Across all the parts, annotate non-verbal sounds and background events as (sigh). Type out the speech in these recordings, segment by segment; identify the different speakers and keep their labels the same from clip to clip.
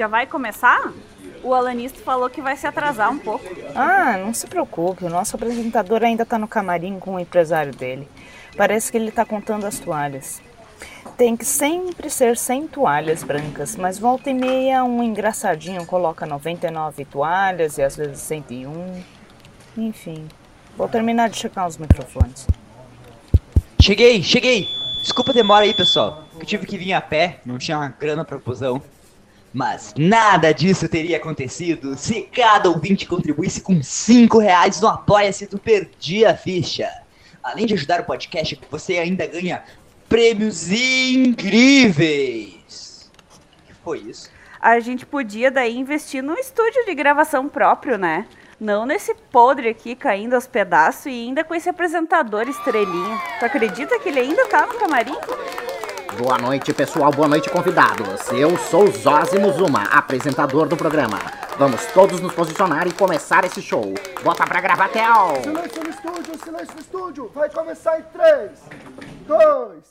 Speaker 1: Já vai começar? O Alanisto falou que vai se atrasar um pouco.
Speaker 2: Ah, não se preocupe, o nosso apresentador ainda tá no camarim com o empresário dele. Parece que ele tá contando as toalhas. Tem que sempre ser 100 toalhas brancas, mas volta e meia um engraçadinho coloca 99 toalhas e às vezes 101. Enfim, vou terminar de checar os microfones.
Speaker 3: Cheguei, cheguei! Desculpa a demora aí, pessoal. Eu tive que vir a pé, não tinha uma grana pra fusão. Mas nada disso teria acontecido se cada ouvinte contribuísse com 5 reais no Apoia-se do Perdi a Ficha. Além de ajudar o podcast, você ainda ganha prêmios incríveis. O que foi isso?
Speaker 1: A gente podia daí investir num estúdio de gravação próprio, né? Não nesse podre aqui caindo aos pedaços e ainda com esse apresentador estrelinha. Tu acredita que ele ainda tá no camarim?
Speaker 4: Boa noite, pessoal. Boa noite, convidados. Eu sou Zózimo Zuma, apresentador do programa. Vamos todos nos posicionar e começar esse show. Bota pra gravar, Theo!
Speaker 5: Silêncio no estúdio, silêncio no estúdio. Vai começar em 3, 2.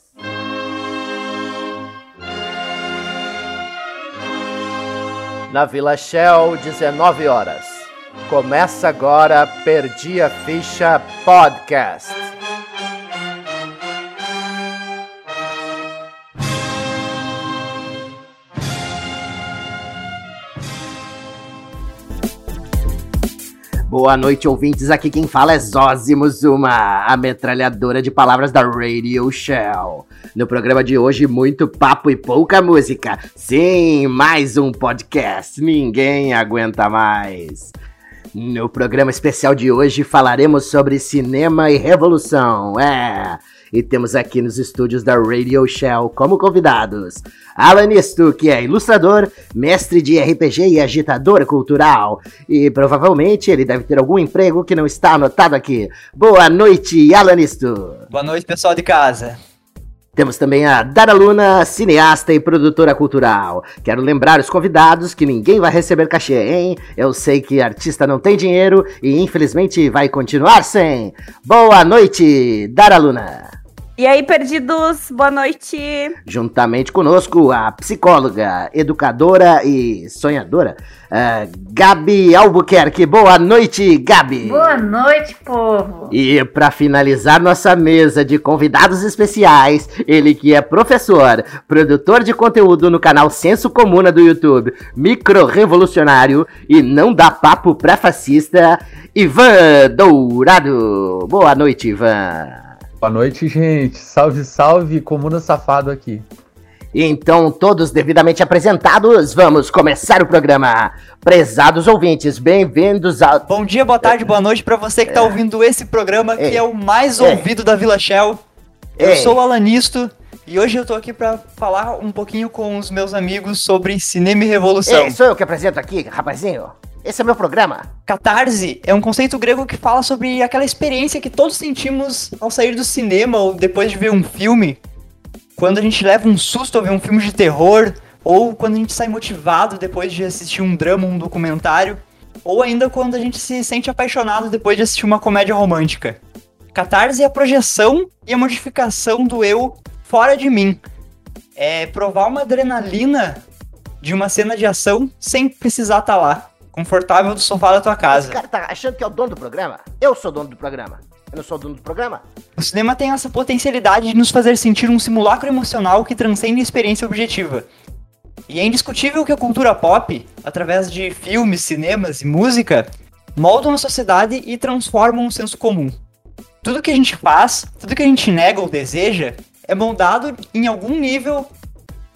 Speaker 6: Na Vila Shell, 19 horas. Começa agora Perdi a Ficha Podcast.
Speaker 4: Boa noite, ouvintes. Aqui quem fala é Zózimo Zuma, a metralhadora de palavras da Radio Shell. No programa de hoje, muito papo e pouca música. Sim, mais um podcast. Ninguém aguenta mais. No programa especial de hoje falaremos sobre cinema e revolução. É. E temos aqui nos estúdios da Radio Shell como convidados Alanisto, que é ilustrador, mestre de RPG e agitador cultural. E provavelmente ele deve ter algum emprego que não está anotado aqui. Boa noite, Alanisto.
Speaker 3: Boa noite, pessoal de casa.
Speaker 4: Temos também a Dara Luna, cineasta e produtora cultural. Quero lembrar os convidados que ninguém vai receber cachê, hein? Eu sei que artista não tem dinheiro e infelizmente vai continuar sem. Boa noite, Dara Luna.
Speaker 1: E aí, perdidos, boa noite.
Speaker 4: Juntamente conosco, a psicóloga, educadora e sonhadora, uh, Gabi Albuquerque. Boa noite, Gabi.
Speaker 7: Boa noite, povo.
Speaker 4: E para finalizar nossa mesa de convidados especiais, ele que é professor, produtor de conteúdo no canal Senso Comuna do YouTube, micro-revolucionário e não dá papo pré-fascista, Ivan Dourado. Boa noite, Ivan.
Speaker 8: Boa noite, gente. Salve, salve, Comuna Safado aqui.
Speaker 4: Então, todos devidamente apresentados, vamos começar o programa. Prezados ouvintes, bem-vindos ao.
Speaker 3: Bom dia, boa tarde, boa noite para você que tá ouvindo esse programa que é o mais ouvido da Vila Shell. Eu sou o Alanisto e hoje eu tô aqui para falar um pouquinho com os meus amigos sobre cinema e revolução.
Speaker 4: Ei, sou eu que apresento aqui, rapazinho. Esse é meu programa.
Speaker 3: Catarse é um conceito grego que fala sobre aquela experiência que todos sentimos ao sair do cinema ou depois de ver um filme. Quando a gente leva um susto ao ver um filme de terror, ou quando a gente sai motivado depois de assistir um drama, um documentário, ou ainda quando a gente se sente apaixonado depois de assistir uma comédia romântica. Catarse é a projeção e a modificação do eu fora de mim. É provar uma adrenalina de uma cena de ação sem precisar estar tá lá confortável do sofá da tua casa.
Speaker 4: Esse cara tá achando que é o dono do programa? Eu sou dono do programa. Eu não sou dono do programa?
Speaker 3: O cinema tem essa potencialidade de nos fazer sentir um simulacro emocional que transcende a experiência objetiva. E é indiscutível que a cultura pop, através de filmes, cinemas e música, moldam a sociedade e transformam o senso comum. Tudo que a gente faz, tudo que a gente nega ou deseja, é moldado em algum nível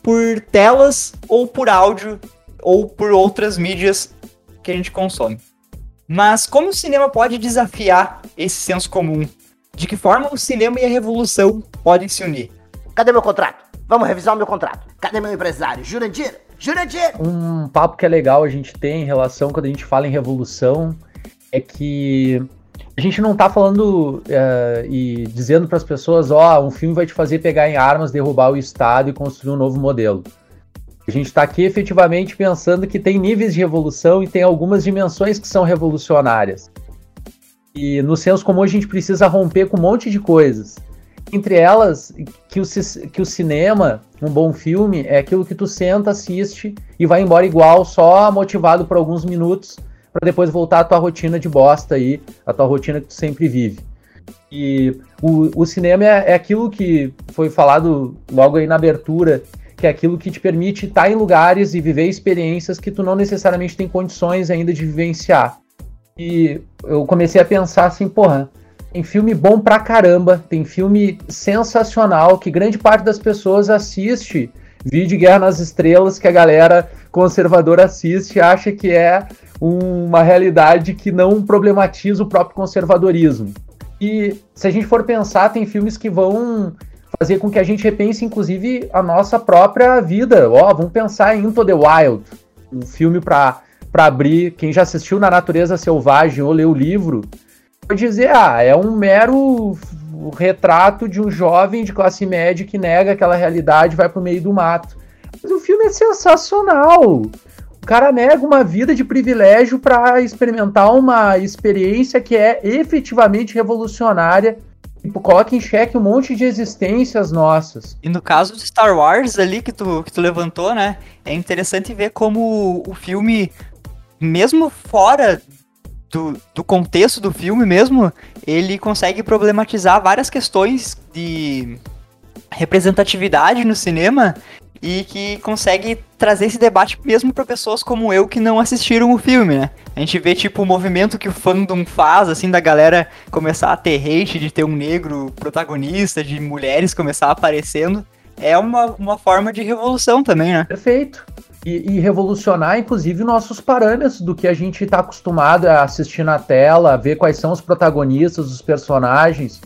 Speaker 3: por telas ou por áudio ou por outras mídias que a gente consome. Mas como o cinema pode desafiar esse senso comum? De que forma o cinema e a revolução podem se unir?
Speaker 4: Cadê meu contrato? Vamos revisar o meu contrato. Cadê meu empresário? Jurandir? Jurandir!
Speaker 8: Um papo que é legal a gente ter em relação quando a gente fala em revolução é que a gente não tá falando uh, e dizendo para as pessoas, ó, oh, um filme vai te fazer pegar em armas, derrubar o Estado e construir um novo modelo. A gente está aqui efetivamente pensando que tem níveis de revolução e tem algumas dimensões que são revolucionárias. E no senso comum a gente precisa romper com um monte de coisas. entre elas que o, que o cinema, um bom filme, é aquilo que tu senta, assiste e vai embora igual, só motivado por alguns minutos, para depois voltar à tua rotina de bosta aí, a tua rotina que tu sempre vive. E o, o cinema é, é aquilo que foi falado logo aí na abertura, que é aquilo que te permite estar em lugares e viver experiências que tu não necessariamente tem condições ainda de vivenciar. E eu comecei a pensar assim, porra, tem filme bom pra caramba, tem filme sensacional que grande parte das pessoas assiste. Vídeo Guerra nas Estrelas que a galera conservadora assiste acha que é uma realidade que não problematiza o próprio conservadorismo. E se a gente for pensar, tem filmes que vão fazer com que a gente repense, inclusive, a nossa própria vida. Ó, oh, vamos pensar em Into the Wild, um filme para abrir. Quem já assistiu Na Natureza Selvagem ou leu o livro, pode dizer, ah, é um mero retrato de um jovem de classe média que nega aquela realidade e vai pro meio do mato. Mas o filme é sensacional. O cara nega uma vida de privilégio para experimentar uma experiência que é efetivamente revolucionária tipo, coloca em xeque um monte de existências nossas.
Speaker 3: E no caso de Star Wars ali que tu, que tu levantou, né? É interessante ver como o filme, mesmo fora do, do contexto do filme mesmo, ele consegue problematizar várias questões de representatividade no cinema e que consegue trazer esse debate mesmo para pessoas como eu que não assistiram o filme, né? A gente vê tipo o movimento que o fandom faz, assim, da galera começar a ter hate de ter um negro protagonista, de mulheres começar aparecendo. É uma, uma forma de revolução também, né?
Speaker 8: Perfeito. E, e, revolucionar, inclusive, nossos parâmetros do que a gente está acostumado a assistir na tela, ver quais são os protagonistas, os personagens.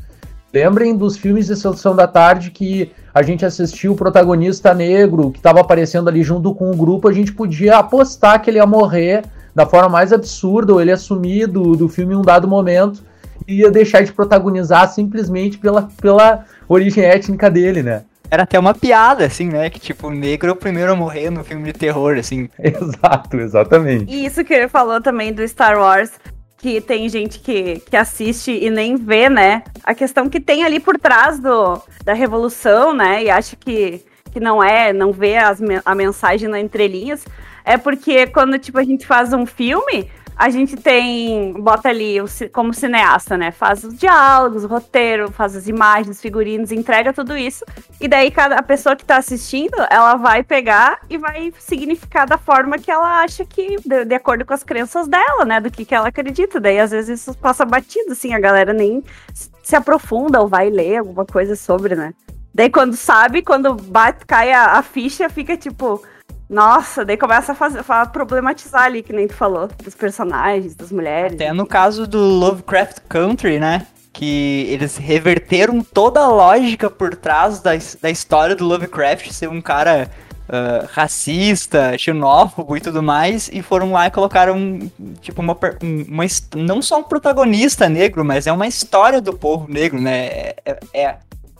Speaker 8: Lembrem dos filmes de Sessão da Tarde que a gente assistiu o protagonista negro que estava aparecendo ali junto com o grupo, a gente podia apostar que ele ia morrer da forma mais absurda, ou ele ia sumir do, do filme em um dado momento e ia deixar de protagonizar simplesmente pela, pela origem étnica dele, né?
Speaker 3: Era até uma piada, assim, né? Que, tipo, o negro é o primeiro a morrer no filme de terror, assim. (laughs)
Speaker 8: Exato, exatamente.
Speaker 1: E isso que ele falou também do Star Wars que tem gente que, que assiste e nem vê, né? A questão que tem ali por trás do, da revolução, né? E acha que, que não é, não vê as, a mensagem na entrelinhas. É porque quando, tipo, a gente faz um filme, a gente tem, bota ali como cineasta, né? Faz os diálogos, o roteiro, faz as imagens, figurinos, entrega tudo isso. E daí cada a pessoa que tá assistindo, ela vai pegar e vai significar da forma que ela acha que, de, de acordo com as crenças dela, né? Do que, que ela acredita. Daí às vezes isso passa batido, assim, a galera nem se aprofunda ou vai ler alguma coisa sobre, né? Daí quando sabe, quando bate, cai a, a ficha, fica tipo nossa, daí começa a, fazer, a problematizar ali, que nem tu falou, dos personagens, das mulheres.
Speaker 3: Até no caso do Lovecraft Country, né? Que eles reverteram toda a lógica por trás da, da história do Lovecraft ser um cara uh, racista, xenófobo e tudo mais, e foram lá e colocaram, tipo, uma, uma, não só um protagonista negro, mas é uma história do povo negro, né? É, é, é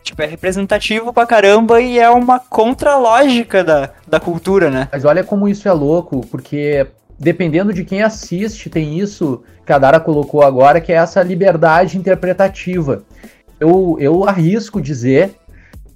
Speaker 3: Tipo, é representativo pra caramba e é uma contralógica da, da cultura, né?
Speaker 8: Mas olha como isso é louco, porque dependendo de quem assiste, tem isso que a Dara colocou agora, que é essa liberdade interpretativa. Eu, eu arrisco dizer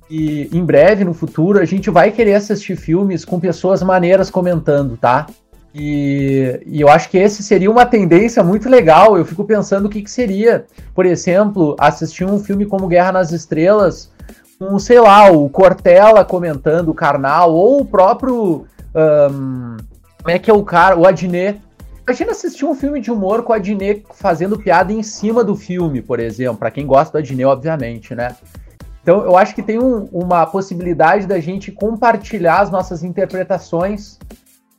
Speaker 8: que em breve, no futuro, a gente vai querer assistir filmes com pessoas maneiras comentando, tá? E, e, eu acho que esse seria uma tendência muito legal. Eu fico pensando o que, que seria, por exemplo, assistir um filme como Guerra nas Estrelas, com, sei lá, o Cortella comentando o Karnal, ou o próprio. Um, como é que é o cara? O Adnet. Imagina assistir um filme de humor com o Adnet fazendo piada em cima do filme, por exemplo. Para quem gosta do Adnet, obviamente, né? Então, eu acho que tem um, uma possibilidade da gente compartilhar as nossas interpretações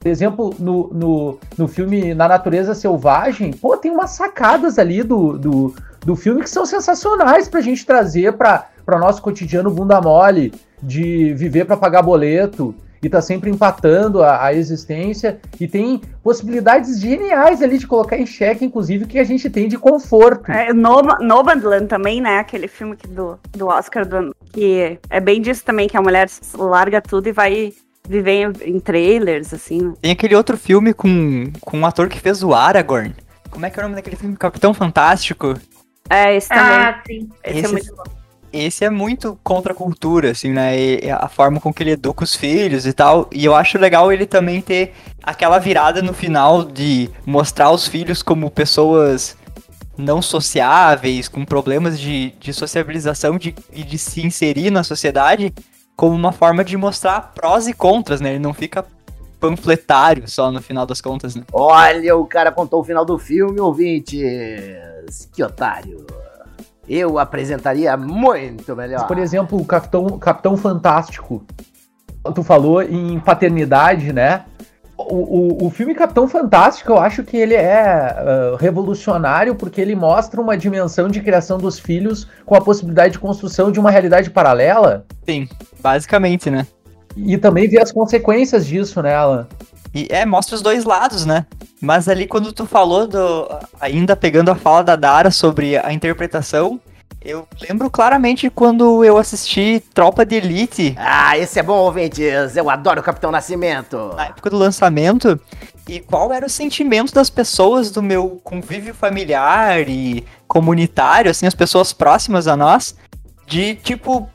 Speaker 8: por exemplo, no, no, no filme Na Natureza Selvagem, pô, tem umas sacadas ali do, do, do filme que são sensacionais pra gente trazer pra, pra nosso cotidiano bunda mole, de viver para pagar boleto e tá sempre empatando a, a, existência e tem possibilidades geniais ali de colocar em xeque, inclusive, o que a gente tem de conforto.
Speaker 1: É, Nomadland também, né? Aquele filme do, do Oscar, do, que é bem disso também, que a mulher larga tudo e vai viver em, em trailers, assim. Né?
Speaker 3: Tem aquele outro filme com, com um ator que fez o Aragorn. Como é que é o nome daquele filme? Capitão Fantástico.
Speaker 1: É, esse também. Ah, sim. Esse, é esse é muito bom.
Speaker 3: esse é muito contra a cultura, assim, né? E a forma com que ele educa os filhos e tal. E eu acho legal ele também ter aquela virada no final de mostrar os filhos como pessoas não sociáveis, com problemas de, de sociabilização de, e de se inserir na sociedade, como uma forma de mostrar prós e contras, né? Ele não fica panfletário só no final das contas, né?
Speaker 4: Olha, o cara contou o final do filme, ouvintes. Que otário. Eu apresentaria muito melhor.
Speaker 8: Por exemplo, o Capitão, Capitão Fantástico. Tu falou em paternidade, né? O, o, o filme Capitão Fantástico, eu acho que ele é uh, revolucionário porque ele mostra uma dimensão de criação dos filhos com a possibilidade de construção de uma realidade paralela.
Speaker 3: Sim, basicamente, né?
Speaker 8: E também vê as consequências disso, né, Alan?
Speaker 3: E é, mostra os dois lados, né? Mas ali quando tu falou do. Ainda pegando a fala da Dara sobre a interpretação, eu lembro claramente quando eu assisti Tropa de Elite.
Speaker 4: Ah, esse é bom, ouvintes. Eu adoro o Capitão Nascimento.
Speaker 3: Na época do lançamento. E qual era o sentimento das pessoas do meu convívio familiar e comunitário, assim, as pessoas próximas a nós, de tipo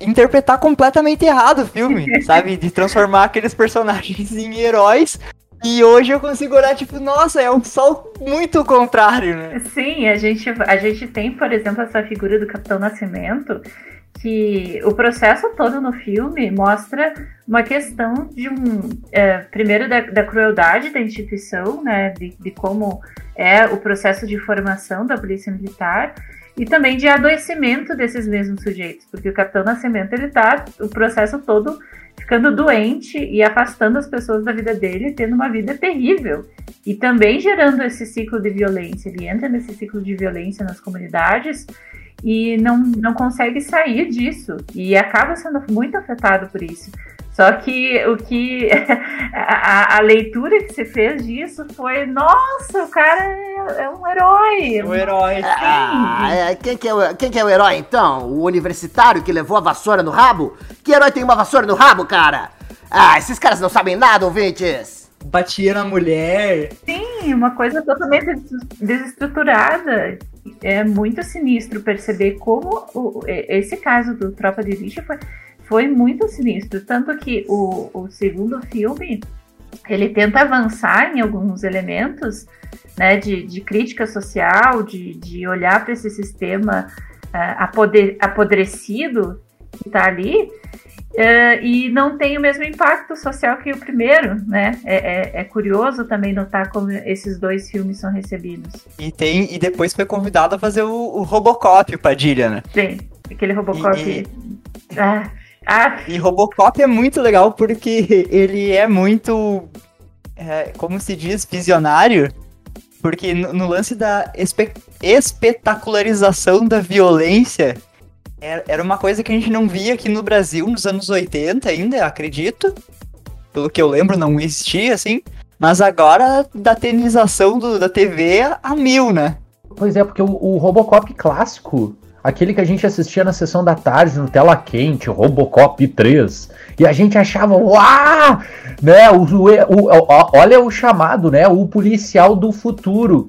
Speaker 3: interpretar completamente errado o filme, (laughs) sabe? De transformar aqueles personagens em heróis. E hoje eu consigo olhar, tipo, nossa, é um salto muito contrário, né?
Speaker 7: Sim, a gente, a gente tem, por exemplo, essa figura do Capitão Nascimento, que o processo todo no filme mostra uma questão de um. É, primeiro, da, da, crueldade da instituição, né? De, de como é o processo de formação da Polícia Militar e também de adoecimento desses mesmos sujeitos, porque o Capitão Nascimento ele tá o processo todo ficando doente e afastando as pessoas da vida dele, tendo uma vida terrível e também gerando esse ciclo de violência. Ele entra nesse ciclo de violência nas comunidades e não, não consegue sair disso e acaba sendo muito afetado por isso. Só que o que (laughs) a, a, leitura que você fez disso foi, nossa, o cara é, é um herói.
Speaker 3: Um herói.
Speaker 4: Ah, é, quem, que é o, quem que é o herói então? O universitário que levou a vassoura no rabo? Que herói tem uma vassoura no rabo, cara? Ah, esses caras não sabem nada, ouvintes.
Speaker 3: Batia na mulher.
Speaker 7: Sim, uma coisa totalmente desestruturada. É muito sinistro perceber como o, esse caso do Tropa de Elite foi foi muito sinistro. Tanto que o, o segundo filme ele tenta avançar em alguns elementos né, de, de crítica social, de, de olhar para esse sistema uh, apoder, apodrecido que está ali. Uh, e não tem o mesmo impacto social que o primeiro, né? É, é, é, curioso também notar como esses dois filmes são recebidos.
Speaker 3: E tem e depois foi convidado a fazer o, o Robocop, o Padilha, né?
Speaker 7: Sim, aquele Robocop. E, e... Ah, ah.
Speaker 3: E Robocop é muito legal porque ele é muito, é, como se diz, visionário. Porque no, no lance da espe espetacularização da violência, era, era uma coisa que a gente não via aqui no Brasil nos anos 80 ainda, acredito. Pelo que eu lembro, não existia, assim. Mas agora, da tenização do, da TV a mil, né?
Speaker 8: Pois é, porque o, o Robocop clássico, aquele que a gente assistia na sessão da tarde no tela quente, Robocop 3, e a gente achava, uau, né, o, o, o, olha o chamado, né, o policial do futuro.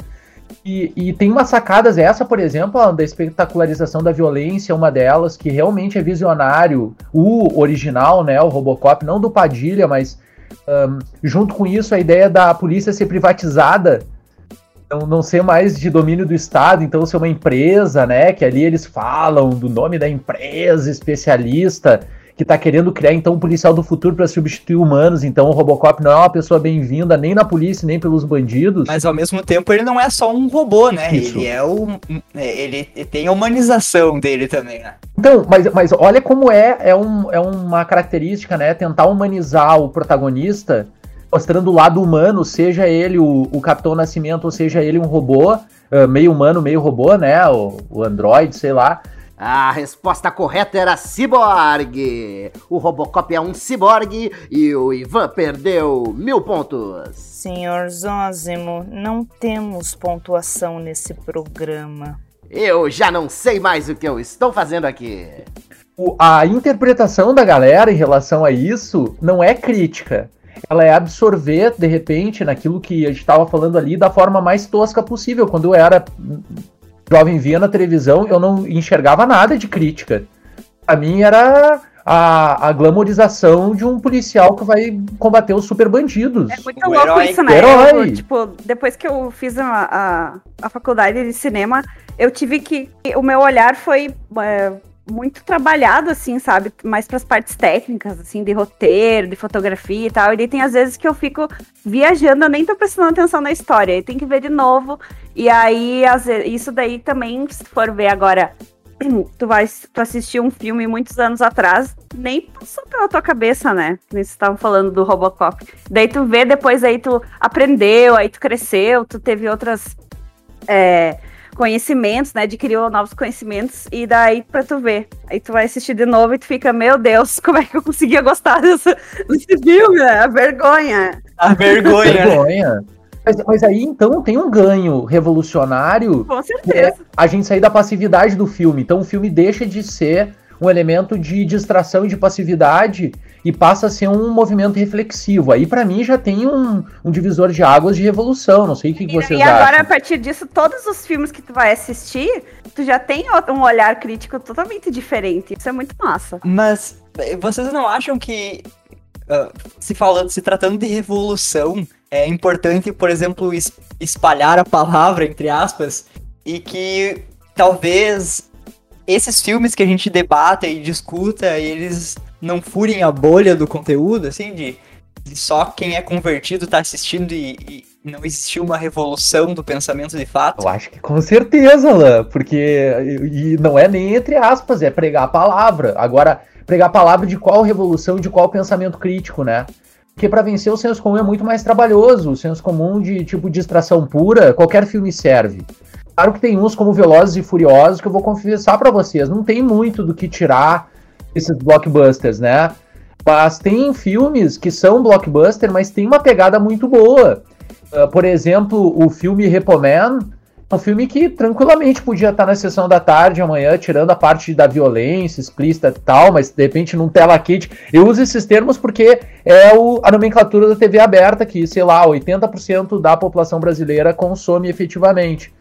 Speaker 8: E, e, tem umas sacadas, essa, por exemplo, da espetacularização da violência, uma delas, que realmente é visionário, o original, né, o Robocop, não do Padilha, mas um, junto com isso a ideia da polícia ser privatizada, não, não ser mais de domínio do Estado, então ser uma empresa, né? Que ali eles falam do nome da empresa especialista que está querendo criar então um policial do futuro para substituir humanos. Então o Robocop não é uma pessoa bem-vinda nem na polícia nem pelos bandidos.
Speaker 3: Mas ao mesmo tempo ele não é só um robô, né? Isso. Ele é o ele tem a humanização dele também, né?
Speaker 8: Então, mas, mas olha como é é, um, é uma característica, né? Tentar humanizar o protagonista mostrando o lado humano, seja ele o, o Capitão Nascimento ou seja ele um robô, uh, meio humano, meio robô, né? O, o Android, sei lá.
Speaker 4: A resposta correta era ciborgue. O Robocop é um ciborgue e o Ivan perdeu mil pontos.
Speaker 2: Senhor Zózimo, não temos pontuação nesse programa.
Speaker 4: Eu já não sei mais o que eu estou fazendo aqui.
Speaker 8: O, a interpretação da galera em relação a isso não é crítica ela é absorver, de repente, naquilo que a gente estava falando ali, da forma mais tosca possível. Quando eu era jovem via na televisão, eu não enxergava nada de crítica. Pra mim era a, a glamorização de um policial que vai combater os super bandidos.
Speaker 1: É muito
Speaker 3: O
Speaker 1: louco
Speaker 3: herói.
Speaker 1: isso, né?
Speaker 8: Herói.
Speaker 1: Eu, tipo, depois que eu fiz a, a, a faculdade de cinema, eu tive que. O meu olhar foi é, muito trabalhado, assim, sabe? Mais para as partes técnicas, assim, de roteiro, de fotografia e tal. E daí tem às vezes que eu fico viajando, eu nem tô prestando atenção na história. Aí tem que ver de novo. E aí, vezes, isso daí também, se for ver agora. (clears throat) Tu vai tu assistir um filme muitos anos atrás, nem passou pela tua cabeça, né? Vocês estavam falando do Robocop. Daí tu vê, depois aí tu aprendeu, aí tu cresceu, tu teve outras é, conhecimentos, né? Adquiriu novos conhecimentos, e daí pra tu ver. Aí tu vai assistir de novo e tu fica, meu Deus, (laughs) como é que eu conseguia gostar dessa, (laughs) desse filme? né? A vergonha.
Speaker 3: A vergonha. né? (laughs)
Speaker 8: Vergonha. Mas, mas aí então tem um ganho revolucionário
Speaker 1: Com
Speaker 8: é
Speaker 1: certeza.
Speaker 8: a gente sair da passividade do filme. Então o filme deixa de ser um elemento de distração e de passividade e passa a ser um movimento reflexivo. Aí pra mim já tem um, um divisor de águas de revolução. Não sei o que, que
Speaker 1: E,
Speaker 8: vocês
Speaker 1: e agora, a partir disso, todos os filmes que tu vai assistir, tu já tem um olhar crítico totalmente diferente. Isso é muito massa.
Speaker 3: Mas eh, vocês não acham que ah, se falando, se tratando de revolução, é importante, por exemplo, es- espalhar a palavra entre aspas e que talvez esses filmes que a gente debata e discuta, eles não furem a bolha do conteúdo, assim, de, de só quem é convertido tá assistindo e, e não existiu uma revolução do pensamento de fato.
Speaker 8: Eu acho que com certeza, Lan, porque e não é nem entre aspas, é pregar a palavra. Agora, pregar a palavra de qual revolução, de qual pensamento crítico, né? Porque para vencer o senso comum é muito mais trabalhoso. O senso comum de tipo distração pura, qualquer filme serve. Claro que tem uns como Velozes e Furiosos que eu vou confessar para vocês, não tem muito do que tirar esses blockbusters, né? Mas tem filmes que são blockbuster, mas tem uma pegada muito boa. Uh, por exemplo, o filme Repoman é um filme que tranquilamente podia estar na sessão da tarde amanhã, tirando a parte da violência explícita e tal, mas de repente num tela kit. Eu uso esses termos porque é o- a nomenclatura da TV aberta que, sei lá, 80% da população brasileira consome efetivamente.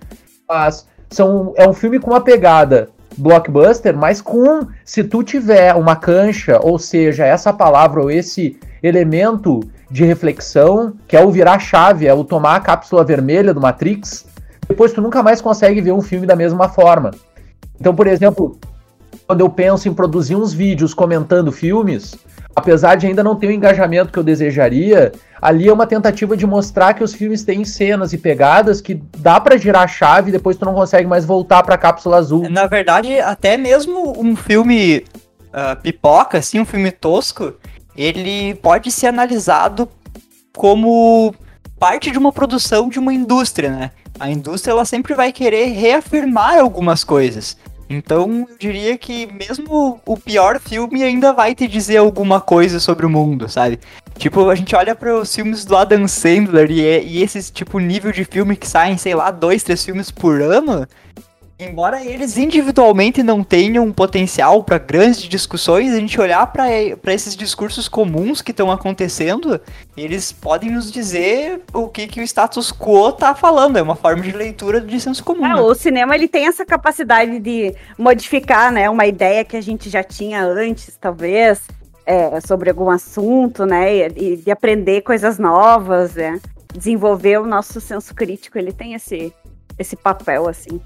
Speaker 8: Mas são, é um filme com uma pegada blockbuster, mas com se tu tiver uma cancha, ou seja, essa palavra ou esse elemento de reflexão, que é o virar chave, é o tomar a cápsula vermelha do Matrix, depois tu nunca mais consegue ver um filme da mesma forma. Então, por exemplo, quando eu penso em produzir uns vídeos comentando filmes, apesar de ainda não ter o engajamento que eu desejaria, ali é uma tentativa de mostrar que os filmes têm cenas e pegadas que dá pra girar a chave e depois tu não consegue mais voltar pra cápsula azul.
Speaker 3: Na verdade, até mesmo um filme ah, pipoca, assim, um filme tosco, ele pode ser analisado como parte de uma produção de uma indústria, né? A indústria ela sempre vai querer reafirmar algumas coisas. Então, eu diria que mesmo o pior filme ainda vai te dizer alguma coisa sobre o mundo, sabe? Tipo, a gente olha para os filmes do Adam Sandler e, é- e esse tipo nível de filme que saem, sei lá, dois, três filmes por ano, embora eles individualmente não tenham potencial para grandes discussões, a gente olhar para esses discursos comuns que estão acontecendo, eles podem nos dizer o que, que o status quo tá falando. É uma forma de leitura de senso comum.
Speaker 1: É,
Speaker 3: né?
Speaker 1: o cinema ele tem essa capacidade de modificar, né, uma ideia que a gente já tinha antes, talvez, é, sobre algum assunto, né, e de aprender coisas novas, né, desenvolver o nosso senso crítico. Ele tem esse esse papel assim.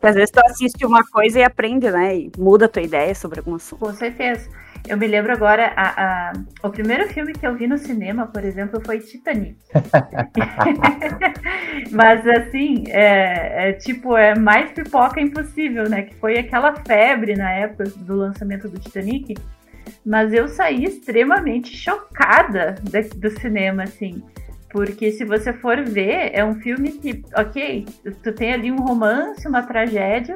Speaker 1: Que às vezes tu assiste uma coisa e aprende, né, e muda a tua ideia sobre algum assunto.
Speaker 7: Com certeza. Eu me lembro agora, a, a- o primeiro filme que eu vi no cinema, por exemplo, foi Titanic. (laughs) Mas assim, é, é tipo, é mais pipoca impossível, né? Que foi aquela febre na época do lançamento do Titanic. Mas eu saí extremamente chocada da- do cinema, assim. Porque se você for ver, é um filme que, ok, tu tem ali um romance, uma tragédia,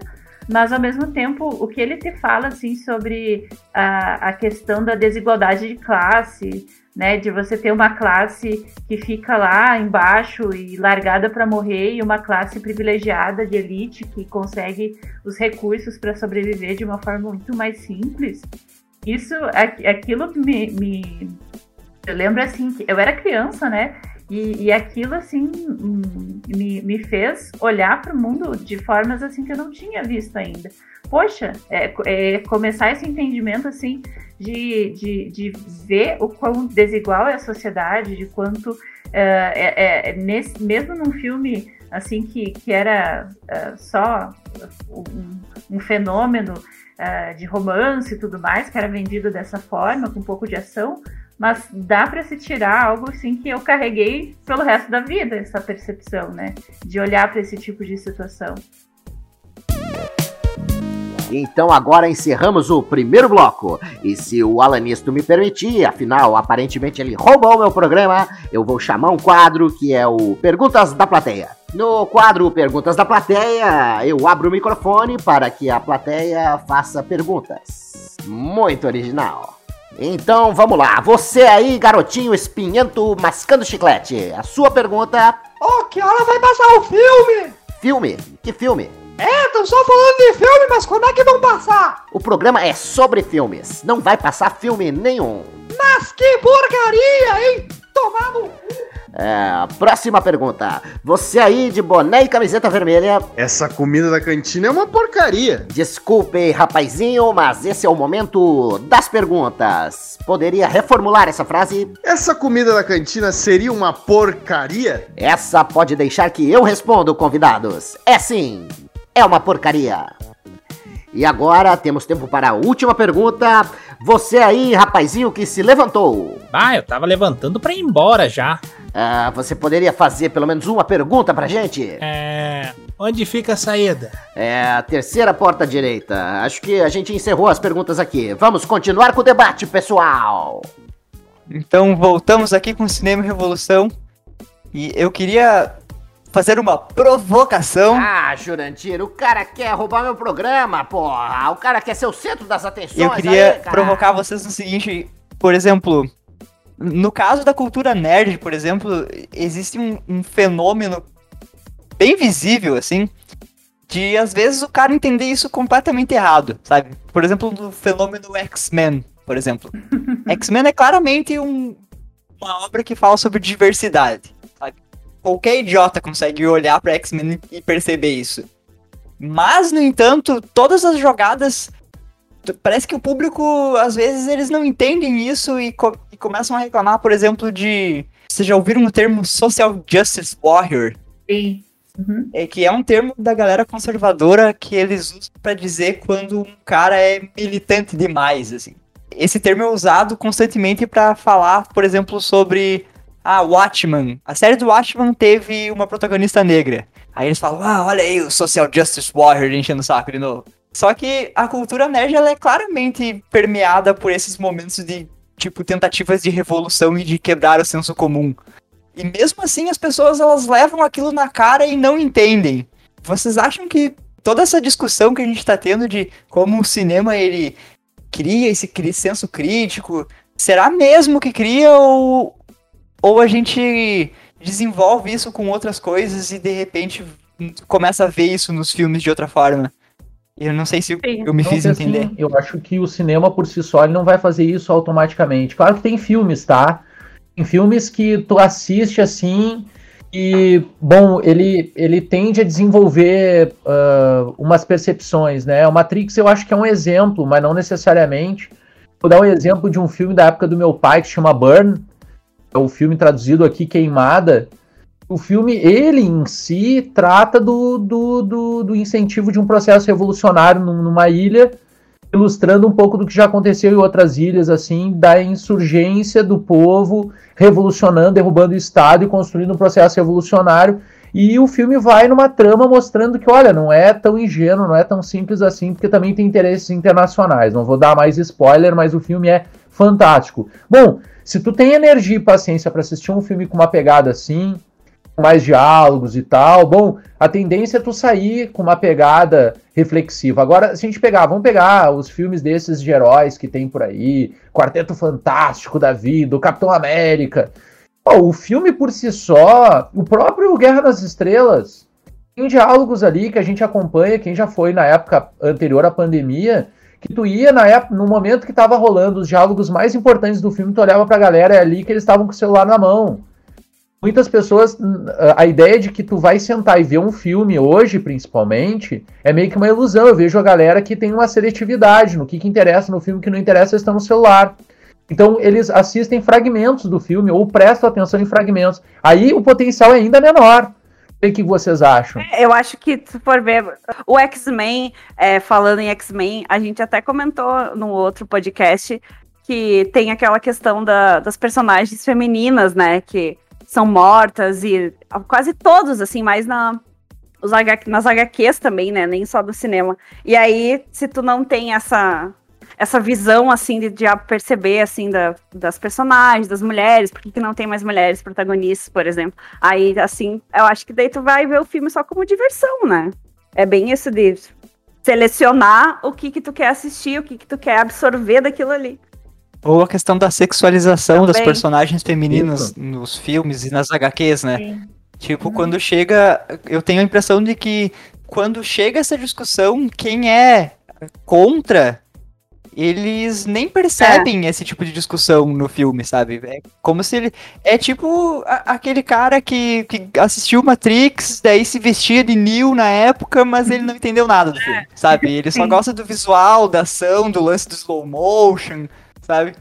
Speaker 7: mas ao mesmo tempo o que ele te fala assim sobre a, a questão da desigualdade de classe, né, de você ter uma classe que fica lá embaixo e largada para morrer e uma classe privilegiada de elite que consegue os recursos para sobreviver de uma forma muito mais simples. Isso, aqu- aquilo me, me eu lembro assim eu era criança, né? E, e aquilo, assim, me, me fez olhar para o mundo de formas, assim, que eu não tinha visto ainda. Poxa, é, é começar esse entendimento, assim, de, de, de ver o quão desigual é a sociedade, de quanto, é, é, é nesse, mesmo num filme, assim, que, que era é, só um, um fenômeno é, de romance e tudo mais, que era vendido dessa forma, com um pouco de ação, mas dá para se tirar algo assim que eu carreguei pelo resto da vida, essa percepção, né? De olhar para esse tipo de situação.
Speaker 4: Então agora encerramos o primeiro bloco. E se o Alanisto me permitir, afinal, aparentemente ele roubou meu programa, eu vou chamar um quadro que é o Perguntas da Plateia. No quadro Perguntas da Plateia, eu abro o microfone para que a plateia faça perguntas. Muito original. Então vamos lá, você aí, garotinho espinhento mascando chiclete, a sua pergunta.
Speaker 9: Oh, que hora vai passar o filme?
Speaker 4: Filme? Que filme?
Speaker 9: É, tô só falando de filme, mas quando é que vão passar?
Speaker 4: O programa é sobre filmes, não vai passar filme nenhum.
Speaker 9: Mas que porcaria, hein? Tomado
Speaker 4: é, próxima pergunta. Você aí de boné e camiseta vermelha.
Speaker 10: Essa comida da cantina é uma porcaria.
Speaker 4: Desculpe, rapazinho, mas esse é o momento das perguntas. Poderia reformular essa frase?
Speaker 10: Essa comida da cantina seria uma porcaria?
Speaker 4: Essa pode deixar que eu respondo, convidados. É sim, é uma porcaria. E agora temos tempo para a última pergunta. Você aí, rapazinho que se levantou.
Speaker 11: Ah, eu tava levantando para ir embora já.
Speaker 4: Ah, você poderia fazer pelo menos uma pergunta pra gente?
Speaker 11: É. Onde fica a saída?
Speaker 4: É a terceira porta direita. Acho que a gente encerrou as perguntas aqui. Vamos continuar com o debate, pessoal.
Speaker 3: Então voltamos aqui com o Cinema Revolução. E eu queria fazer uma provocação.
Speaker 4: Ah, Jurandir, o cara quer roubar meu programa, porra. O cara quer ser o centro das atenções.
Speaker 3: Eu queria aí, provocar vocês no seguinte, por exemplo, no caso da cultura nerd, por exemplo, existe um, um fenômeno bem visível, assim, de às vezes o cara entender isso completamente errado, sabe? Por exemplo, no fenômeno X-Men, por exemplo. (laughs) X-Men é claramente um, uma obra que fala sobre diversidade, sabe? Qualquer idiota consegue olhar para X-Men e perceber isso. Mas, no entanto, todas as jogadas parece que o público, às vezes, eles não entendem isso e, co e começam a reclamar, por exemplo, de. Vocês já ouviram o termo Social Justice Warrior?
Speaker 7: Sim. Uhum.
Speaker 3: É que é um termo da galera conservadora que eles usam para dizer quando um cara é militante demais, assim. Esse termo é usado constantemente para falar, por exemplo, sobre ah, Watchman. A série do Watchman teve uma protagonista negra. Aí eles falam, ah, olha aí o Social Justice Warrior enchendo o saco de novo. Só que a cultura nerd ela é claramente permeada por esses momentos de tipo tentativas de revolução e de quebrar o senso comum. E mesmo assim as pessoas elas levam aquilo na cara e não entendem. Vocês acham que toda essa discussão que a gente está tendo de como o cinema ele cria esse senso crítico, será mesmo que cria ou ou a gente desenvolve isso com outras coisas e de repente começa a ver isso nos filmes de outra forma? Eu não sei se Sim. eu me fiz entender.
Speaker 8: Assim, eu acho que o cinema por si só ele não vai fazer isso automaticamente. Claro que tem filmes, tá? Tem filmes que tu assiste assim e, bom, ele, ele tende a desenvolver uh, umas percepções, né? O Matrix eu acho que é um exemplo, mas não necessariamente. Vou dar um exemplo de um filme da época do meu pai que se chama Burn. É o um filme traduzido aqui, Queimada o filme, ele em si, trata do, do, do, do incentivo de um processo revolucionário numa ilha, ilustrando um pouco do que já aconteceu em outras ilhas, assim, da insurgência do povo revolucionando, derrubando o Estado e construindo um processo revolucionário. E o filme vai numa trama mostrando que, olha, não é tão ingênuo, não é tão simples assim, porque também tem interesses internacionais. Não vou dar mais spoiler, mas o filme é fantástico. Bom, se tu tem energia e paciência para assistir um filme com uma pegada assim, mais diálogos e tal. Bom, a tendência é tu sair com uma pegada reflexiva. Agora, se a gente pegar, vamos pegar os filmes desses de heróis que tem por aí, Quarteto Fantástico da Vida, o Capitão América. Pô, o filme por si só, o próprio Guerra das Estrelas, tem diálogos ali que a gente acompanha, quem já foi na época anterior à pandemia, que tu ia na época, no momento que tava rolando os diálogos mais importantes do filme, tu olhava pra galera é ali que eles estavam com o celular na mão muitas pessoas, a ideia de que tu vai sentar e ver um filme hoje, principalmente, é meio que uma ilusão. Eu vejo a galera que tem uma seletividade no que, que interessa no filme, que não interessa está no celular. Então eles assistem fragmentos do filme ou prestam atenção em fragmentos. Aí o potencial é ainda menor. O que vocês acham?
Speaker 1: É, eu acho que, se for ver, o X-Men, é, falando em X-Men, a gente até comentou no outro podcast que tem aquela questão da, das personagens femininas, né? Que são mortas e quase todos, assim, mais na, os nas HQs também, né? Nem só do cinema. E aí, se tu não tem essa essa visão, assim, de, de perceber, assim, da, das personagens, das mulheres, por que não tem mais mulheres protagonistas, por exemplo. Aí, assim, eu acho que daí tu vai ver o filme só como diversão, né? É bem isso de selecionar o que que tu quer assistir, o que que tu quer absorver daquilo ali.
Speaker 3: Ou a questão da sexualização Também. das personagens femininas Isso. nos filmes e nas HQs, né? Sim. Tipo, uhum. quando chega. Eu tenho a impressão de que quando chega essa discussão, quem é contra, eles nem percebem é. esse tipo de discussão no filme, sabe? É como se ele. É tipo a, aquele cara que, que assistiu Matrix, daí se vestia de Neo na época, mas ele não entendeu nada do filme, sabe? Ele só gosta do visual, da ação, do lance do slow motion sabe?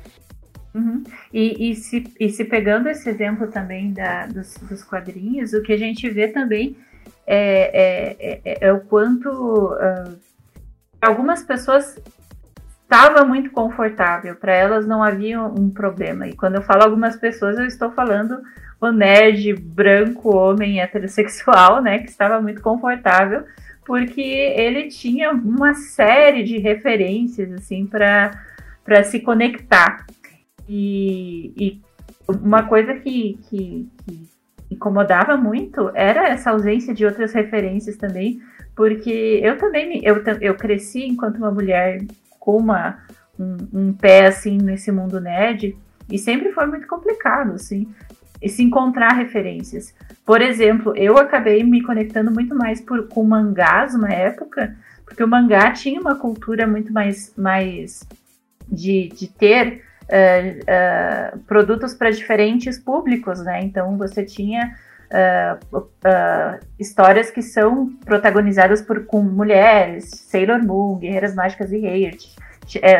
Speaker 7: Uhum. E, e, se, e se pegando esse exemplo também da, dos, dos quadrinhos, o que a gente vê também é, é, é, é o quanto uh, algumas pessoas estava muito confortável, para elas não havia um problema. E quando eu falo algumas pessoas, eu estou falando o nerd branco, homem heterossexual, né, que estava muito confortável, porque ele tinha uma série de referências assim para para se conectar. E, e, uma coisa que, que, que, incomodava muito era essa ausência de outras referências também, porque eu também eu, eu cresci enquanto uma mulher com uma, um, um pé assim nesse mundo nerd e sempre foi muito complicado assim se encontrar referências. Por exemplo, eu acabei me conectando muito mais por, com mangás uma época, porque o mangá tinha uma cultura muito mais, mais de, de ter uh, uh, produtos para diferentes públicos, né? Então você tinha uh, histórias que são protagonizadas por com mulheres, Sailor Moon, Guerreiras Mágicas e Heart,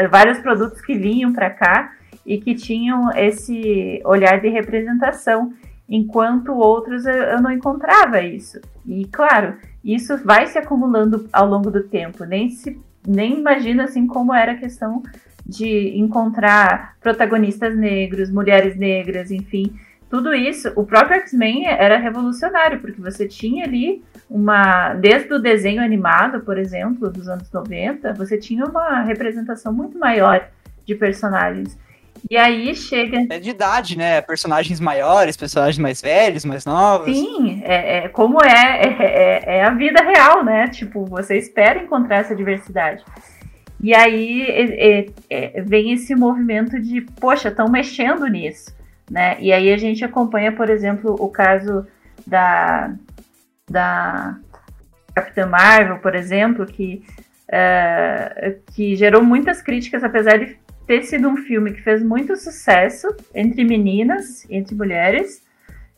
Speaker 7: vários produtos que vinham para cá e que tinham esse olhar de representação, enquanto outros eu, eu não encontrava isso. E claro, isso vai se acumulando ao longo do tempo. Nem se nem imagino assim como era a questão de encontrar protagonistas negros, mulheres negras, enfim, tudo isso. O próprio X-Men era revolucionário, porque você tinha ali uma. Desde o desenho animado, por exemplo, dos anos 90, você tinha uma representação muito maior de personagens. E aí chega.
Speaker 3: É de idade, né? Personagens maiores, personagens mais velhos, mais novos.
Speaker 7: Sim, é, é como é, é, é, é a vida real, né? Tipo, você espera encontrar essa diversidade. E aí é, é, vem esse movimento de, poxa, estão mexendo nisso, né? E aí a gente acompanha, por exemplo, o caso da, da Capitã Marvel, por exemplo, que, uh, que gerou muitas críticas, apesar de ter sido um filme que fez muito sucesso entre meninas, entre mulheres.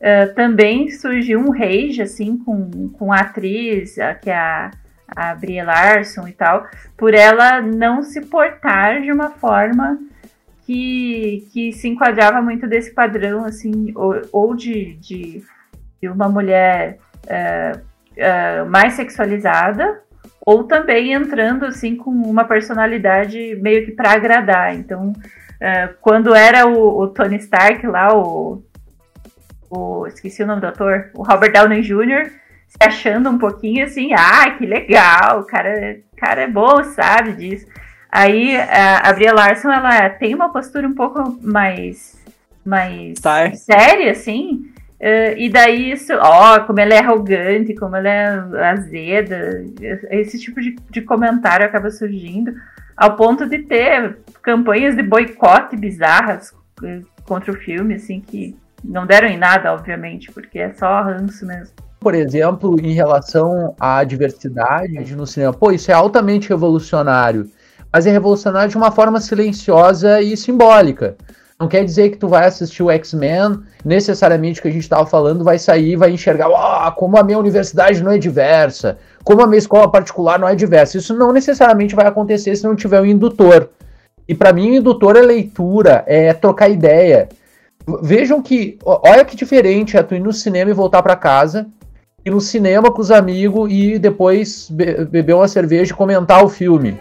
Speaker 7: Uh, também surgiu um rage, assim, com, com a atriz, que é a a Brie Larson e tal, por ela não se portar de uma forma que, que se enquadrava muito desse padrão, assim, ou, ou de, de, de, uma mulher uh, uh, mais sexualizada, ou também entrando, assim, com uma personalidade meio que para agradar. Então, uh, quando era o, o, Tony Stark lá, o, o... esqueci o nome do ator, o Robert Downey Jr., se achando um pouquinho assim, ah, que legal, o cara, cara é bom, sabe disso. Aí a, a Bria Larson, ela tem uma postura um pouco mais, mais séria, assim, uh, e daí isso, ó, como ela é arrogante, como ela é azeda, esse tipo de, de comentário acaba surgindo, ao ponto de ter campanhas de boicote bizarras eh, contra o filme, assim, que não deram em nada, obviamente, porque é só ranço mesmo
Speaker 8: por exemplo, em relação à diversidade no cinema, pô, isso é altamente revolucionário, mas é revolucionário de uma forma silenciosa e simbólica. Não quer dizer que tu vai assistir o X-Men, necessariamente que a gente estava falando, vai sair vai enxergar, ah, como a minha universidade não é diversa, como a minha escola particular não é diversa. Isso não necessariamente vai acontecer se não tiver um indutor. E para mim, o indutor é leitura, é trocar ideia. Vejam que, olha que diferente é tu ir no cinema e voltar para casa, ir no cinema com os amigos e depois be beber uma cerveja e comentar o filme.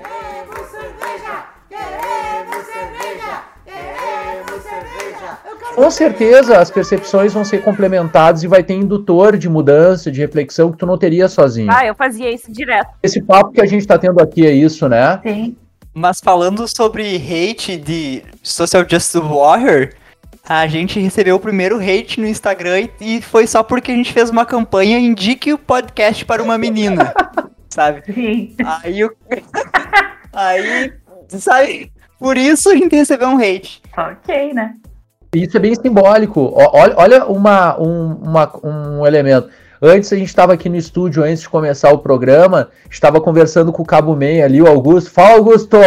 Speaker 8: Com certeza as percepções vão ser complementadas e vai ter indutor de mudança, de reflexão que tu não teria sozinho.
Speaker 1: Ah, eu fazia isso direto.
Speaker 8: Esse papo que a gente tá tendo aqui é isso, né?
Speaker 7: Sim.
Speaker 3: Mas falando sobre hate de Social Justice Warrior, a gente recebeu o primeiro hate no Instagram e foi só porque a gente fez uma campanha Indique o podcast para uma menina. (laughs) sabe?
Speaker 7: Sim.
Speaker 3: Aí o. (laughs) Aí, sabe? Por isso a gente recebeu um hate.
Speaker 7: Ok, né?
Speaker 8: Isso é bem simbólico. Olha, olha uma, um, uma- um elemento. Antes a gente estava aqui no estúdio, antes de começar o programa, estava conversando com o Cabo Meia ali, o Augusto. Fala, Augusto!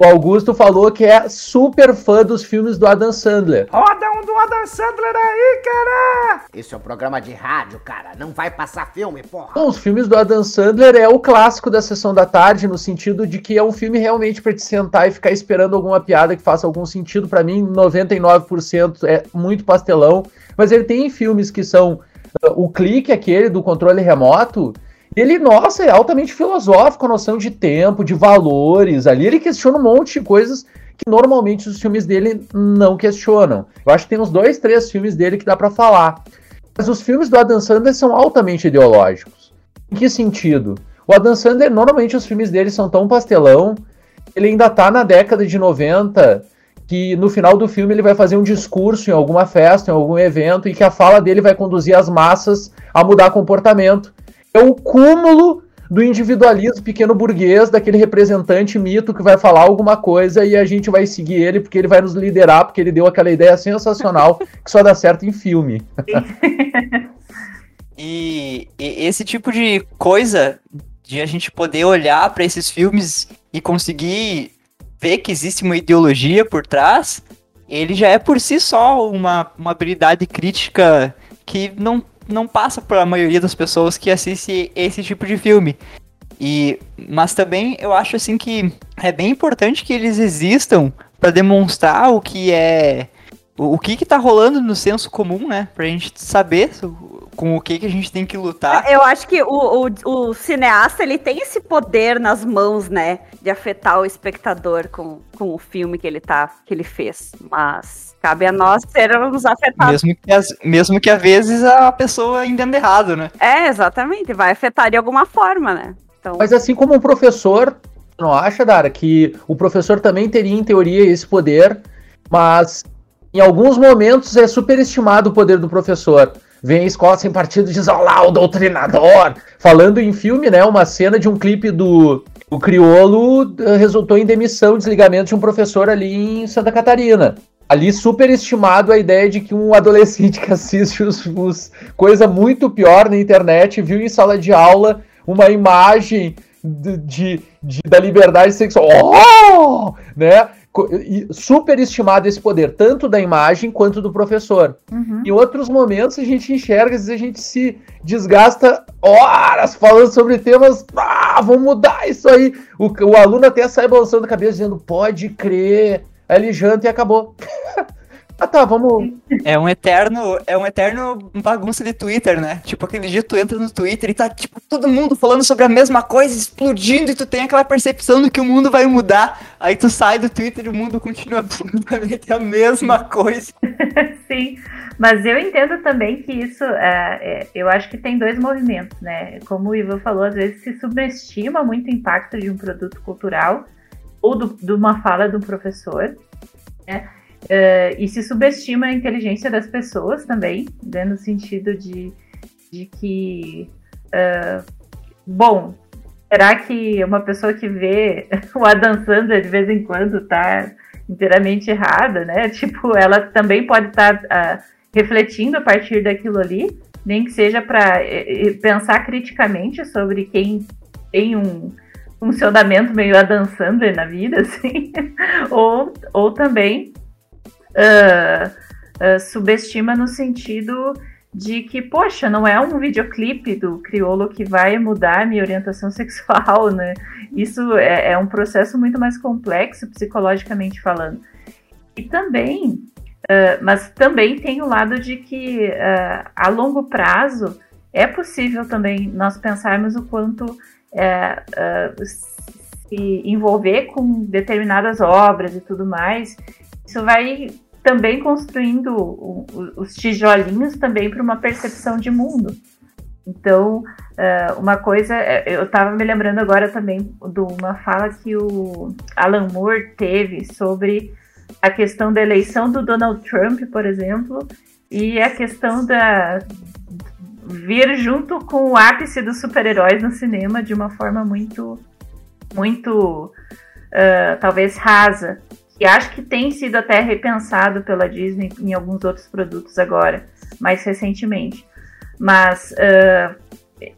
Speaker 8: O Augusto falou que é super fã dos filmes do Adam Sandler.
Speaker 9: Roda um do Adam Sandler aí, cara!
Speaker 4: Esse é um programa de rádio, cara. Não vai passar filme, porra.
Speaker 8: Bom, os filmes do Adam Sandler é o clássico da sessão da tarde, no sentido de que é um filme realmente para te sentar e ficar esperando alguma piada que faça algum sentido. Para mim, 99% é muito pastelão. Mas ele tem filmes que são uh, o clique, aquele do controle remoto. Ele, nossa, é altamente filosófico, a noção de tempo, de valores. Ali ele questiona um monte de coisas que normalmente os filmes dele não questionam. Eu acho que tem uns dois, três filmes dele que dá para falar. Mas os filmes do Adam Sandler são altamente ideológicos. Em que sentido? O Adam Sandler, normalmente os filmes dele são tão pastelão, ele ainda tá na década de 90, que no final do filme ele vai fazer um discurso em alguma festa, em algum evento, e que a fala dele vai conduzir as massas a mudar comportamento. É o cúmulo do individualismo pequeno burguês, daquele representante mito que vai falar alguma coisa e a gente vai seguir ele porque ele vai nos liderar, porque ele deu aquela ideia sensacional (laughs) que só dá certo em filme. (laughs)
Speaker 3: E, e esse tipo de coisa, de a gente poder olhar para esses filmes e conseguir ver que existe uma ideologia por trás, ele já é por si só uma, uma habilidade crítica que não, não passa para a maioria das pessoas que assistem esse tipo de filme. E, mas também eu acho assim que é bem importante que eles existam para demonstrar o que é o, o que que tá rolando no senso comum, né? Pra gente saber com o que que a gente tem que lutar.
Speaker 1: Eu acho que o, o, o cineasta ele tem esse poder nas mãos, né? De afetar o espectador com, com o filme que ele tá, que ele fez. Mas cabe a nós sermos afetados.
Speaker 3: Mesmo que, às- mesmo que às vezes a pessoa entenda errado, né?
Speaker 1: É, exatamente. Vai afetar de alguma forma, né? Então,
Speaker 8: Mas assim como um professor, não acha, Dara, que o professor também teria, em teoria, esse poder, mas em alguns momentos é superestimado o poder do professor. Vem a escola sem partido e diz, olha lá, o doutrinador. Falando em filme, né, uma cena de um clipe do o Criolo eh, resultou em demissão, desligamento de um professor ali em Santa Catarina. Ali superestimado a ideia de que um adolescente que assiste os, os coisa muito pior na internet viu em sala de aula uma imagem de, de- de- da liberdade sexual. Oh! Né? Superestimado esse poder, tanto da imagem quanto do professor.
Speaker 7: Uhum.
Speaker 8: Em outros momentos a gente enxerga, às vezes a gente se desgasta horas falando sobre temas. Ah, vamos mudar isso aí. O, o aluno até sai balançando a cabeça dizendo, pode crer. Aí ele janta e acabou. (laughs) ah tá, vamos.
Speaker 3: É um eterno, é um eterno bagunça de Twitter, né? Tipo, aquele dia tu entra no Twitter e tá, tipo, todo mundo falando sobre a mesma coisa, explodindo, e tu tem aquela percepção de que o mundo vai mudar. Aí tu sai do Twitter e o mundo continua (laughs) absolutamente a mesma coisa. (laughs)
Speaker 7: Sim, mas eu entendo também que isso, é, é, eu acho que tem dois movimentos, né? Como o Ivan falou, às vezes se subestima muito o impacto de um produto cultural ou do- de uma fala de um professor, né? É, e se subestima a inteligência das pessoas também, né? no sentido de, de que, é, bom, será que uma pessoa que vê (laughs) o Adam Sandler de vez em quando tá inteiramente errada, né? (laughs) Tipo, ela também pode estar ah, refletindo a partir daquilo ali, nem que seja para pensar criticamente sobre quem tem um, funcionamento meio a Dan na vida, (laughs) assim, ou, ou também uh, uh, subestima no sentido de que, poxa, não é um videoclipe do criolo que vai mudar minha orientação (laughs) sexual, né? Isso é, é um processo muito mais complexo psicologicamente falando. E também, uh, mas também tem o lado de que uh, a longo prazo é possível também nós pensarmos o quanto uh, se envolver com determinadas obras e tudo mais, isso vai também construindo os tijolinhos também para uma percepção de mundo. Então, uh, uma coisa, é, eu estava me lembrando agora também de uma fala que o Alan Moore teve sobre a questão da eleição do Donald Trump, por exemplo, e a questão da vir junto com o ápice dos super-heróis no cinema de uma forma muito, muito, uh, talvez rasa e acho que tem sido até repensado pela Disney em alguns outros produtos agora, mais recentemente. Mas uh,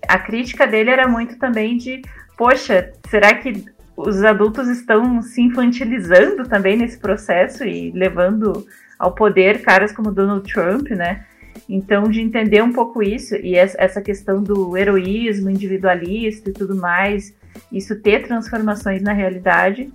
Speaker 7: a crítica dele era muito também de, poxa, será que os adultos estão se infantilizando também nesse processo e levando ao poder caras como Donald Trump, né? Então, de entender um pouco isso e essa questão do heroísmo individualista e tudo mais, isso ter transformações na realidade,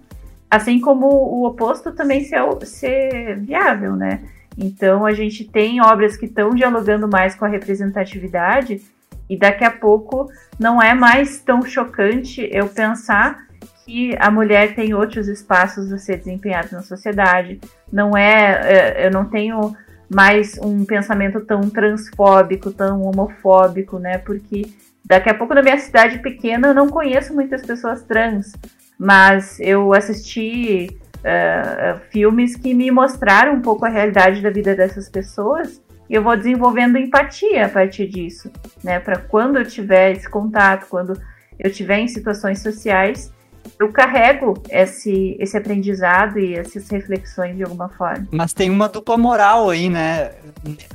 Speaker 7: Assim como o oposto também ser, ser viável, né? Então a gente tem obras que estão dialogando mais com a representatividade e daqui a pouco não é mais tão chocante eu pensar que a mulher tem outros espaços a ser desempenhados na sociedade. Não é, é, eu não tenho mais um pensamento tão transfóbico, tão homofóbico, né? Porque daqui a pouco na minha cidade pequena eu não conheço muitas pessoas trans mas eu assisti uh, filmes que me mostraram um pouco a realidade da vida dessas pessoas e eu vou desenvolvendo empatia a partir disso, né? Para quando eu tiver esse contato, quando eu tiver em situações sociais, eu carrego esse, esse aprendizado e essas reflexões de alguma forma.
Speaker 3: Mas tem uma dupla moral aí, né?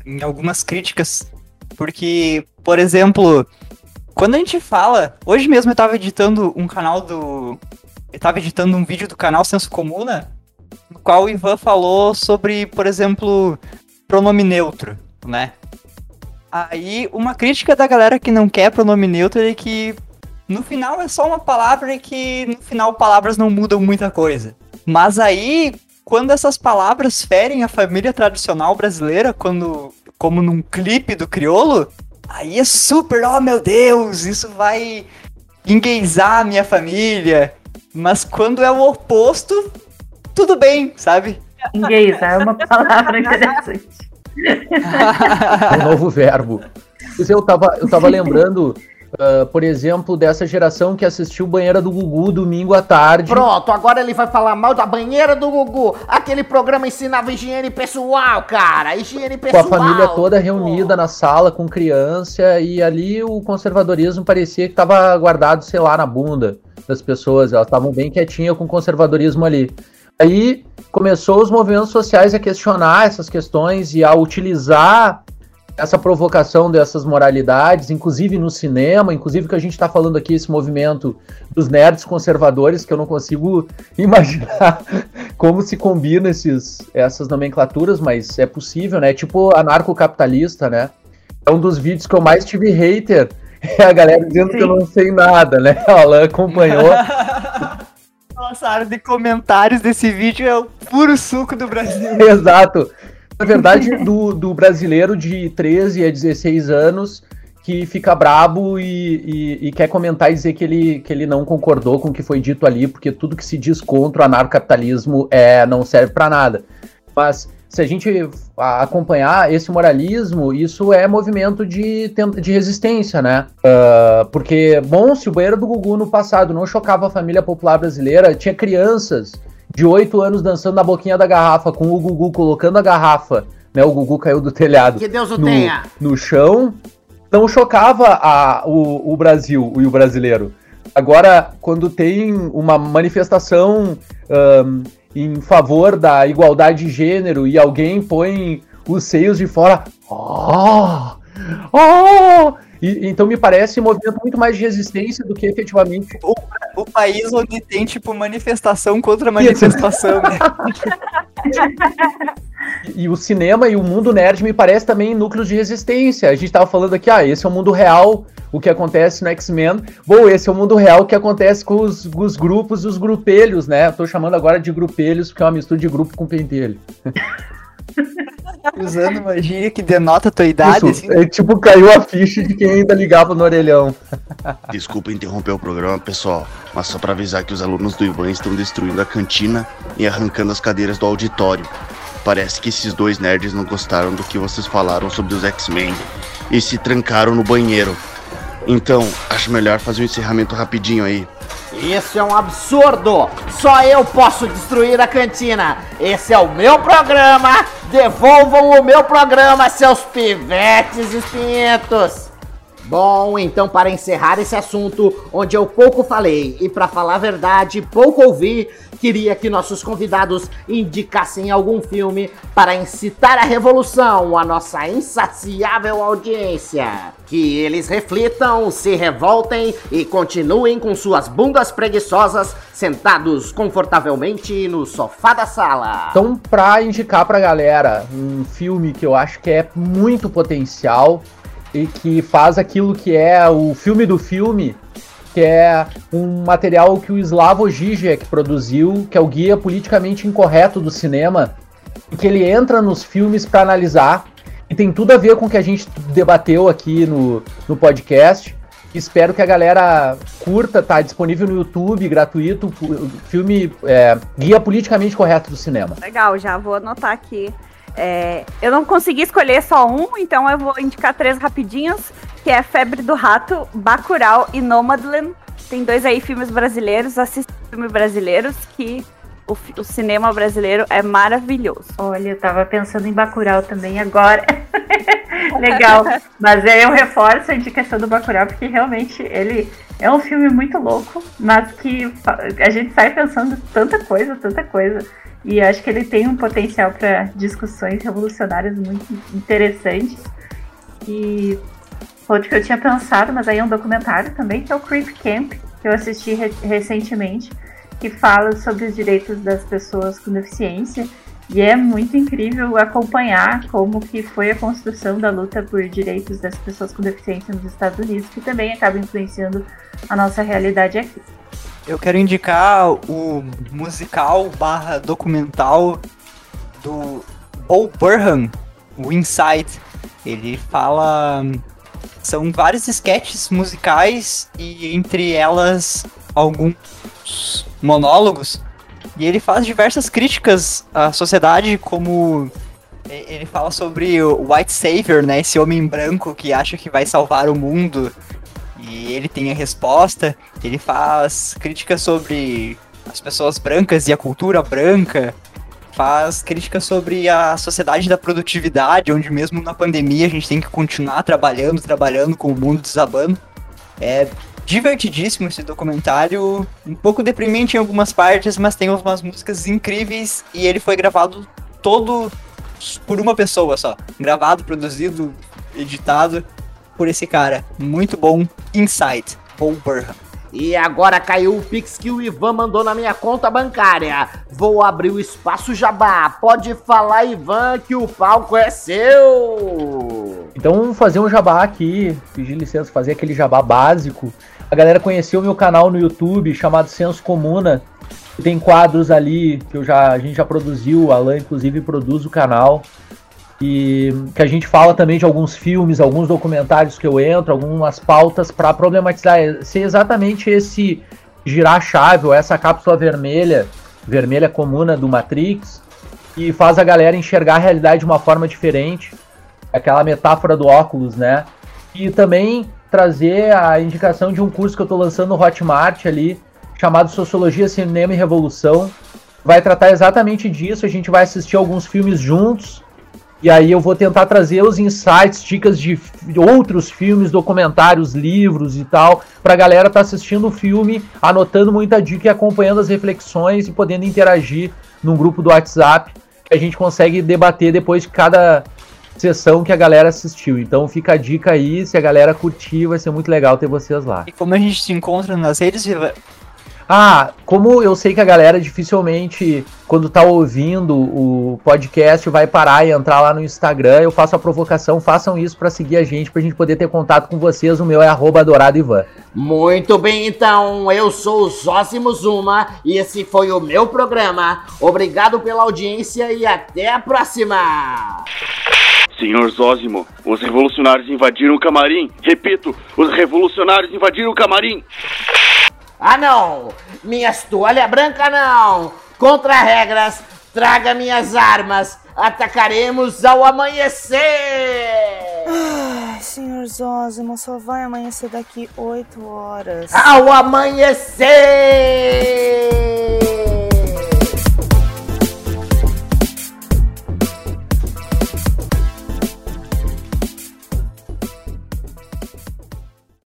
Speaker 3: Em algumas críticas. Porque, por exemplo, quando a gente fala. Hoje mesmo eu estava editando um canal do eu tava editando um vídeo do canal Senso Comuna, no qual o Ivan falou sobre, por exemplo, pronome neutro, né? Aí, uma crítica da galera que não quer pronome neutro é que no final é só uma palavra e que no final palavras não mudam muita coisa. Mas aí, quando essas palavras ferem a família tradicional brasileira, quando como num clipe do Criolo, aí é super, oh meu Deus, isso vai engueizar a minha família. Mas quando é o oposto, tudo bem, sabe?
Speaker 7: Engueizar é uma palavra interessante. (laughs)
Speaker 8: é um novo verbo. Eu tava, eu tava lembrando Uh, por exemplo, dessa geração que assistiu Banheira do Gugu domingo à tarde.
Speaker 4: Pronto, agora ele vai falar mal da Banheira do Gugu. Aquele programa ensinava higiene pessoal, cara. Higiene pessoal.
Speaker 8: Com a família toda reunida na sala com criança e ali o conservadorismo parecia que estava guardado, sei lá, na bunda das pessoas. Elas estavam bem quietinhas com o conservadorismo ali. Aí começou os movimentos sociais a questionar essas questões e a utilizar essa provocação dessas moralidades, inclusive no cinema, inclusive que a gente está falando aqui, esse movimento dos nerds conservadores, que eu não consigo (laughs) imaginar como se combina esses, essas nomenclaturas, mas é possível, né? Tipo anarcocapitalista, né? É um dos vídeos que eu mais tive hater, (laughs) é a galera dizendo Sim. que eu não sei nada, né? (laughs) A Alan acompanhou.
Speaker 3: Nossa, a área de comentários desse vídeo é o puro suco do Brasil.
Speaker 8: Exato. Na verdade, do, do brasileiro de 13 a 16 anos que fica brabo e, e, e, quer comentar e dizer que ele, que ele não concordou com o que foi dito ali, porque tudo que se diz contra o anarcocapitalismo é, não serve para nada. Mas se a gente acompanhar esse moralismo, isso é movimento de, de resistência, né? Uh, porque, bom, se o banheiro do Gugu no passado não chocava a família popular brasileira, tinha crianças de 8 anos dançando na boquinha da garrafa, com o Gugu colocando a garrafa, né? O Gugu caiu do telhado.
Speaker 4: Que Deus o
Speaker 8: no,
Speaker 4: tenha!
Speaker 8: No chão. Não chocava a, o, o Brasil e o brasileiro. Agora, quando tem uma manifestação um, em favor da igualdade de gênero e alguém põe os seios de fora. Oh! Oh! E, então me parece um movimento muito mais de resistência do que efetivamente.
Speaker 3: O, o país onde tem, tipo, manifestação contra manifestação, né? (laughs)
Speaker 8: E o cinema e o mundo nerd me parece também núcleos de resistência. A gente tava falando aqui, ah, esse é o mundo real, o que acontece no X-Men. Bom, esse é o mundo real, o que acontece com os, os grupos e os grupelhos, né? Tô chamando agora de grupelhos, porque é uma mistura de grupo com pentelho. (laughs)
Speaker 3: Usando uma gíria que denota a tua idade.
Speaker 8: Isso, assim. é, tipo, caiu a ficha de quem ainda ligava no orelhão.
Speaker 12: Desculpa interromper o programa, pessoal, mas só para avisar que os alunos do Ivan estão destruindo a cantina e arrancando as cadeiras do auditório. Parece que esses dois nerds não gostaram do que vocês falaram sobre os X-Men e se trancaram no banheiro. Então, acho melhor fazer um encerramento rapidinho aí.
Speaker 4: Isso é um absurdo! Só eu posso destruir a cantina! Esse é o meu programa! Devolvam o meu programa, seus pivetes espinhentos! Bom, então para encerrar esse assunto, onde eu pouco falei e para falar a verdade, pouco ouvi, queria que nossos convidados indicassem algum filme para incitar a revolução à nossa insaciável audiência. Que eles reflitam, se revoltem e continuem com suas bundas preguiçosas sentados confortavelmente no sofá da sala.
Speaker 8: Então, para indicar pra galera um filme que eu acho que é muito potencial e que faz aquilo que é o filme do filme, que é um material que o Slavoj Žižek produziu, que é o guia politicamente incorreto do cinema, e que ele entra nos filmes para analisar, e tem tudo a ver com o que a gente debateu aqui no, no podcast. Espero que a galera curta, tá disponível no YouTube, gratuito, filme é, Guia Politicamente Correto do Cinema.
Speaker 1: Legal, já vou anotar aqui. É, eu não consegui escolher só um, então eu vou indicar três rapidinhos, que é Febre do Rato, Bacurau e Nomadland. Tem dois aí filmes brasileiros, assistam filmes brasileiros que o, o, cinema brasileiro é maravilhoso.
Speaker 7: Olha, eu tava pensando em Bacurau também agora. (laughs) Legal. Mas aí eu reforço a indicação do Bacurau, porque realmente ele é um filme muito louco, mas que a gente sai pensando tanta coisa, tanta coisa. E acho que ele tem um potencial para discussões revolucionárias muito interessantes. E outro que eu tinha pensado, mas aí é um documentário também, que é o Creep Camp, que eu assisti re recentemente, que fala sobre os direitos das pessoas com deficiência. E é muito incrível acompanhar como que foi a construção da luta por direitos das pessoas com deficiência nos Estados Unidos, que também acaba influenciando a nossa realidade aqui.
Speaker 3: Eu quero indicar o musical barra documental do Paul Burhan, o Inside. Ele fala. São vários sketches musicais e entre elas alguns monólogos. E ele faz diversas críticas à sociedade, como ele fala sobre o White Savior, né? Esse homem branco que acha que vai salvar o mundo e ele tem a resposta. Ele faz críticas sobre as pessoas brancas e a cultura branca. Faz críticas sobre a sociedade da produtividade, onde mesmo na pandemia a gente tem que continuar trabalhando, trabalhando com o mundo desabando. É divertidíssimo esse documentário, um pouco deprimente em algumas partes, mas tem umas músicas incríveis e ele foi gravado todo por uma pessoa só. Gravado, produzido, editado por esse cara. Muito bom. Insight, Paul Burham.
Speaker 4: E agora caiu o Pix que o Ivan mandou na minha conta bancária. Vou abrir o espaço jabá. Pode falar, Ivan, que o palco é seu.
Speaker 8: Então fazer um jabá aqui. Pedir licença, fazer aquele jabá básico. A galera conheceu o meu canal no YouTube chamado Senso Comuna. Tem quadros ali que eu já, a gente já produziu, o Alan inclusive produz o canal e que a gente fala também de alguns filmes, alguns documentários que eu entro, algumas pautas para problematizar ser exatamente esse girar chave ou essa cápsula vermelha, vermelha comuna do Matrix, e faz a galera enxergar a realidade de uma forma diferente, aquela metáfora do óculos, né? E também trazer a indicação de um curso que eu estou lançando no Hotmart ali, chamado Sociologia, Cinema e Revolução. Vai tratar exatamente disso, a gente vai assistir alguns filmes juntos, e aí eu vou tentar trazer os insights, dicas de outros filmes, documentários, livros e tal, pra galera estar tá assistindo o filme, anotando muita dica e acompanhando as reflexões e podendo interagir num grupo do WhatsApp que a gente consegue debater depois de cada sessão que a galera assistiu. Então fica a dica aí, se a galera curtir, vai ser muito legal ter vocês lá.
Speaker 3: E como a gente se encontra nas redes,
Speaker 8: Ah, como eu sei que a galera dificilmente, quando tá ouvindo o podcast, vai parar e entrar lá no Instagram, eu faço a provocação, façam isso para seguir a gente, pra gente poder ter contato com vocês. O meu é arroba Ivan.
Speaker 4: Muito bem, então, eu sou o Zózimo Zuma e esse foi o meu programa. Obrigado pela audiência e até a próxima!
Speaker 12: Senhor Zózimo, os revolucionários invadiram o camarim. Repito, os revolucionários invadiram o camarim.
Speaker 4: Ah não! Minhas toalha branca não! Contra regras, traga minhas armas! Atacaremos ao amanhecer!
Speaker 2: Ai, senhor Zózimo, só vai amanhecer daqui 8 horas.
Speaker 4: Ao amanhecer!